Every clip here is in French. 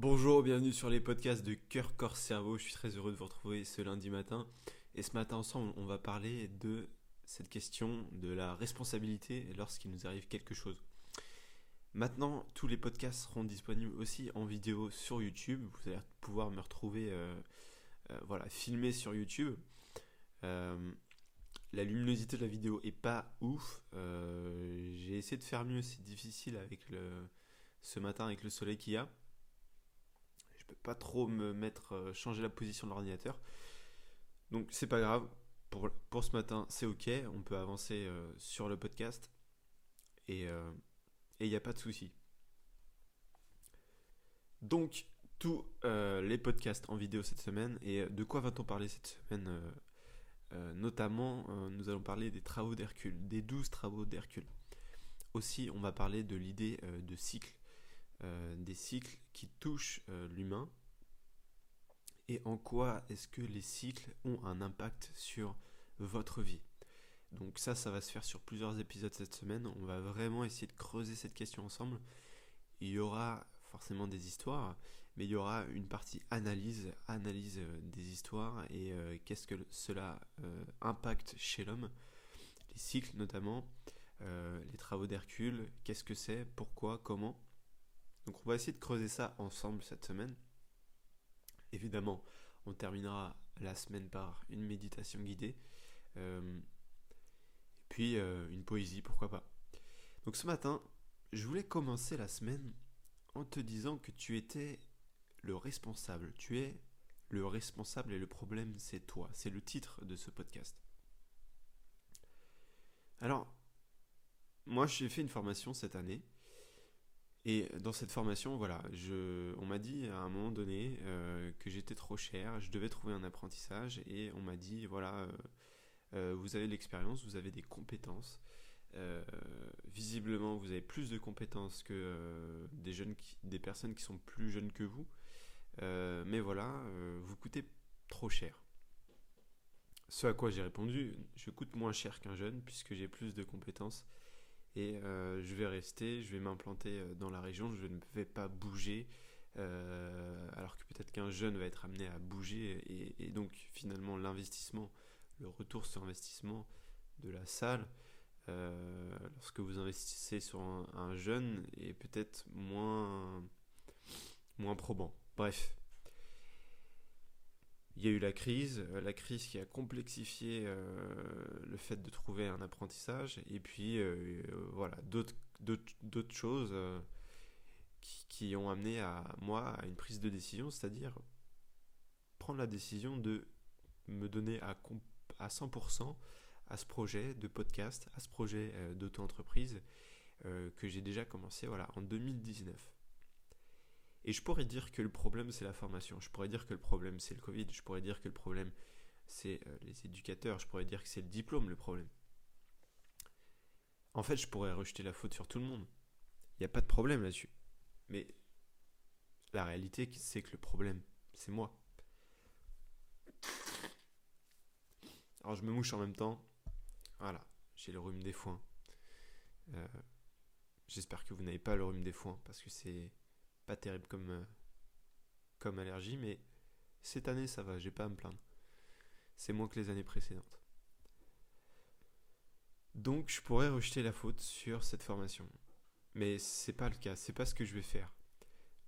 Bonjour, bienvenue sur les podcasts de Cœur, Corps, Cerveau. Je suis très heureux de vous retrouver ce lundi matin. Et ce matin ensemble, on va parler de cette question de la responsabilité lorsqu'il nous arrive quelque chose. Maintenant, tous les podcasts seront disponibles aussi en vidéo sur YouTube. Vous allez pouvoir me retrouver euh, euh, voilà, filmé sur YouTube. Euh, la luminosité de la vidéo est pas ouf. J'ai essayé de faire mieux, c'est difficile avec ce matin avec le soleil qu'il y a pas trop me mettre, euh, changer la position de l'ordinateur. Donc c'est pas grave. Pour, pour ce matin, c'est ok. On peut avancer euh, sur le podcast. Et il euh, n'y a pas de souci. Donc, tous les podcasts en vidéo cette semaine. Et de quoi va-t-on parler cette semaine Notamment, nous allons parler des travaux d'Hercule, des 12 travaux d'Hercule. Aussi, on va parler de l'idée de cycle euh, des cycles qui touchent euh, l'humain et en quoi est-ce que les cycles ont un impact sur votre vie? Donc ça, ça va se faire sur plusieurs épisodes cette semaine. On va vraiment essayer de creuser cette question ensemble. Il y aura forcément des histoires, mais il y aura une partie analyse, analyse euh, des histoires et qu'est-ce que cela impacte chez l'homme. Les cycles notamment, les travaux d'Hercule, qu'est-ce que c'est, pourquoi, comment? Donc on va essayer de creuser ça ensemble cette semaine. Évidemment, on terminera la semaine par une méditation guidée. Euh, et puis euh, une poésie, pourquoi pas. Donc ce matin, je voulais commencer la semaine en te disant que tu étais le responsable. Tu es le responsable et le problème, c'est toi. C'est le titre de ce podcast. Alors, moi j'ai fait une formation cette année et dans cette formation, voilà, je, on m'a dit à un moment donné euh, que j'étais trop cher, je devais trouver un apprentissage, et on m'a dit, voilà, euh, euh, vous avez de l'expérience, vous avez des compétences. visiblement, vous avez plus de compétences que des, jeunes des personnes qui sont plus jeunes que vous. mais voilà, vous coûtez trop cher. Ce à quoi j'ai répondu, je coûte moins cher qu'un jeune puisque j'ai plus de compétences et euh, je vais rester, je vais m'implanter euh, dans la région, je ne vais pas bouger, euh, alors que peut-être qu'un jeune va être amené à bouger, et, donc finalement l'investissement, le retour sur investissement de la salle, lorsque vous investissez sur un, jeune, est peut-être moins, moins probant. Bref, il y a eu la crise, euh, la crise qui a complexifié euh, le fait de trouver un apprentissage, et puis euh, voilà, d'autres choses qui, ont amené à moi à une prise de décision, c'est-à-dire prendre la décision de me donner à, à 100% à ce projet de podcast, à ce projet d'auto-entreprise que j'ai déjà commencé voilà, en 2019. Et je pourrais dire que le problème c'est la formation, je pourrais dire que le problème c'est le Covid, je pourrais dire que le problème c'est euh, les éducateurs, je pourrais dire que c'est le diplôme le problème. En fait, je pourrais rejeter la faute sur tout le monde. Il n'y a pas de problème là-dessus. Mais la réalité, c'est que le problème, c'est moi. Alors je me mouche en même temps. Voilà, j'ai le rhume des foins. Euh, j'espère que vous n'avez pas le rhume des foins parce que c'est pas terrible comme, euh, comme allergie, mais cette année ça va, j'ai pas à me plaindre. C'est moins que les années précédentes. Donc je pourrais rejeter la faute sur cette formation. Mais c'est pas le cas, c'est pas ce que je vais faire.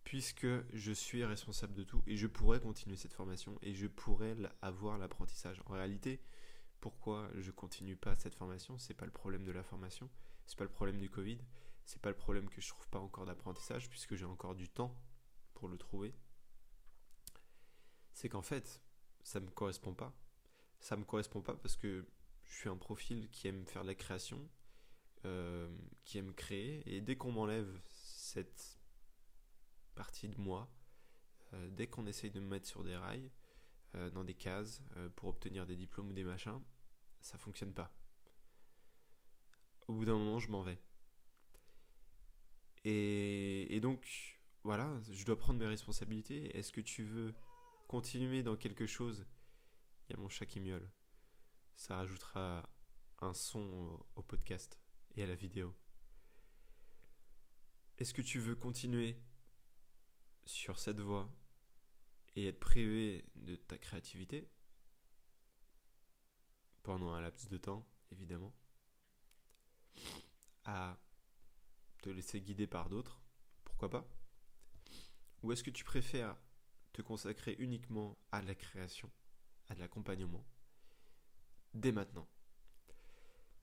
Puisque je suis responsable de tout et je pourrais continuer cette formation et je pourrais avoir l'apprentissage. En réalité, pourquoi je continue pas cette formation C'est pas le problème de la formation, c'est pas le problème du Covid, c'est pas le problème que je trouve pas encore d'apprentissage puisque j'ai encore du temps pour le trouver. C'est qu'en fait, ça me correspond pas. Ça me correspond pas parce que je suis un profil qui aime faire de la création, euh, qui aime créer, et dès qu'on m'enlève cette partie de moi, euh, dès qu'on essaye de me mettre sur des rails, euh, dans des cases, pour obtenir des diplômes ou des machins, ça fonctionne pas. Au bout d'un moment, je m'en vais. Et, donc, voilà, je dois prendre mes responsabilités. Est-ce que tu veux continuer dans quelque chose? Il y a mon chat qui miaule. Ça rajoutera un son au, podcast et à la vidéo. Est-ce que tu veux continuer sur sur cette voie et être privé de ta créativité? Pendant un laps de temps, évidemment, à te laisser guider par d'autres, pourquoi pas? Ou est-ce que tu préfères te consacrer uniquement à la création, à de l'accompagnement, dès maintenant?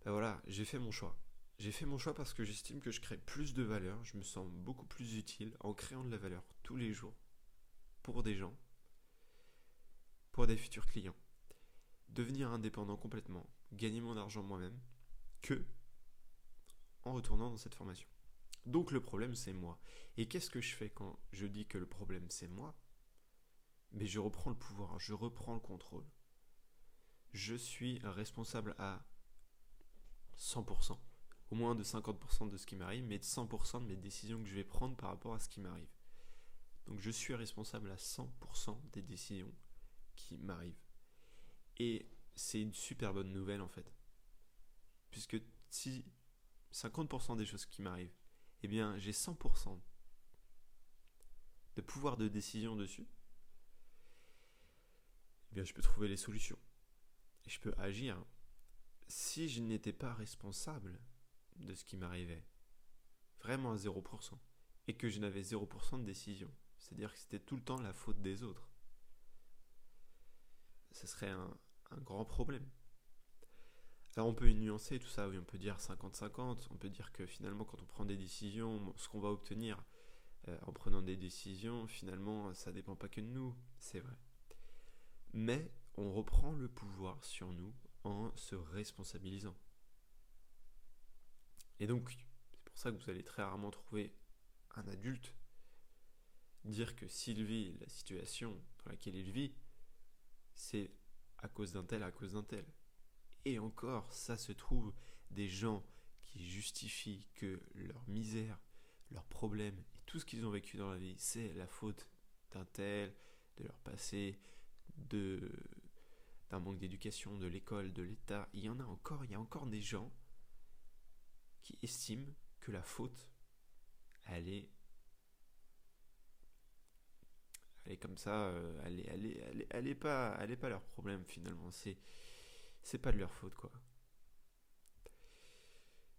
Ben voilà, j'ai fait mon choix. J'ai fait mon choix parce que j'estime que je crée plus de valeur, je me sens beaucoup plus utile en créant de la valeur tous les jours pour des gens, pour des futurs clients. Devenir indépendant complètement, gagner mon argent moi-même, que en retournant dans cette formation. Donc le problème c'est moi. Et qu'est-ce que je fais quand je dis que le problème c'est moi? Mais je reprends le pouvoir, je reprends le contrôle. Je suis responsable à 100% au moins de 50% de ce qui m'arrive, mais de 100% de mes décisions que je vais prendre par rapport à ce qui m'arrive. Donc je suis responsable à 100% des décisions qui m'arrivent. Et c'est une super bonne nouvelle en fait. Puisque si 50% des choses qui m'arrivent, eh bien j'ai 100% de pouvoir de décision dessus, eh bien je peux trouver les solutions. Je peux agir. Si je n'étais pas responsable de ce qui m'arrivait. Vraiment à 0%. Et que je n'avais 0% de décision. C'est-à-dire que c'était tout le temps la faute des autres. Ce serait un, grand problème. Alors on peut nuancer tout ça, oui, on peut dire 50-50, on peut dire que finalement quand on prend des décisions, ce qu'on va obtenir euh, en prenant des décisions, finalement ça dépend pas que de nous, c'est vrai. Mais on reprend le pouvoir sur nous en se responsabilisant. Et donc, c'est pour ça que vous allez très rarement trouver un adulte dire que s'il vit la situation dans laquelle il vit, c'est à cause d'un tel, à cause d'un tel. Et encore, ça se trouve des gens qui justifient que leur misère, leurs problèmes et tout ce qu'ils ont vécu dans la vie, c'est la faute d'un tel, de leur passé, de d'un manque d'éducation, de l'école, de l'État. Il y en a encore, il y a encore des gens qui estiment que la faute, elle est, est comme ça, euh, elle, est, elle, est, elle, pas, pas leur problème finalement. C'est, c'est pas de leur faute quoi.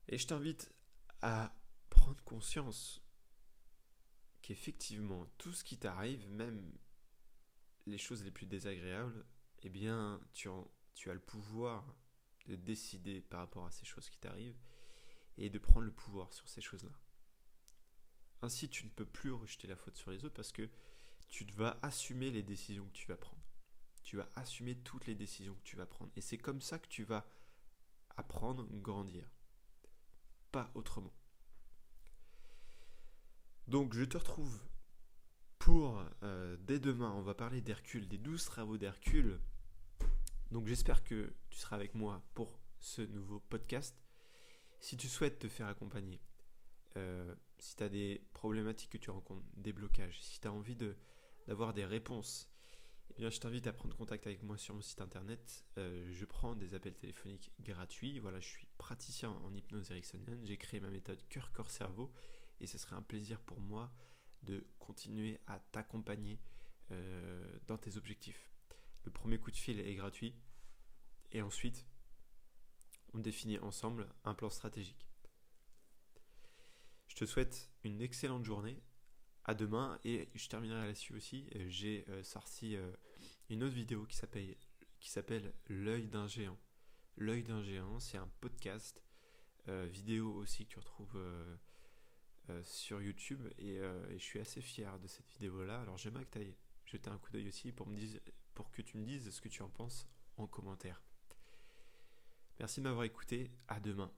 Et je t'invite à prendre conscience qu'effectivement tout ce qui t'arrive, même les choses les plus désagréables, eh bien tu as le pouvoir de décider par rapport à ces choses qui t'arrivent et de prendre le pouvoir sur ces choses-là. Ainsi, tu ne peux plus rejeter la faute sur les autres parce que tu vas assumer les décisions que tu vas prendre. Tu vas assumer toutes les décisions que tu vas prendre. Et c'est comme ça que tu vas apprendre, grandir. Pas autrement. Donc je te retrouve pour euh, dès demain, on va parler d'Hercule, des 12 travaux d'Hercule. Donc j'espère que tu seras avec moi pour ce nouveau podcast. Si tu souhaites te faire accompagner, euh, si tu as des problématiques que tu rencontres, des blocages, si tu as envie d'avoir des réponses, eh bien, je t'invite à prendre contact avec moi sur mon site internet. Euh, je prends des appels téléphoniques gratuits. Voilà, je suis praticien en hypnose ericksonienne. J'ai créé ma méthode cœur, corps, cerveau. Et ce serait un plaisir pour moi de continuer à t'accompagner euh, dans tes objectifs. Le premier coup de fil est gratuit. Et ensuite, on définit ensemble un plan stratégique. Je te souhaite une excellente journée. À demain et je terminerai là-dessus aussi. Euh, j'ai euh, sorti euh, une autre vidéo qui s'appelle L'œil d'un géant. L'œil d'un géant, c'est un podcast vidéo aussi que tu retrouves sur YouTube et, je suis assez fier de cette vidéo-là. Alors j'aimerais que tu ailles jeter un coup d'œil aussi pour, me pour que tu me dises ce que tu en penses en commentaire. Merci de m'avoir écouté. À demain.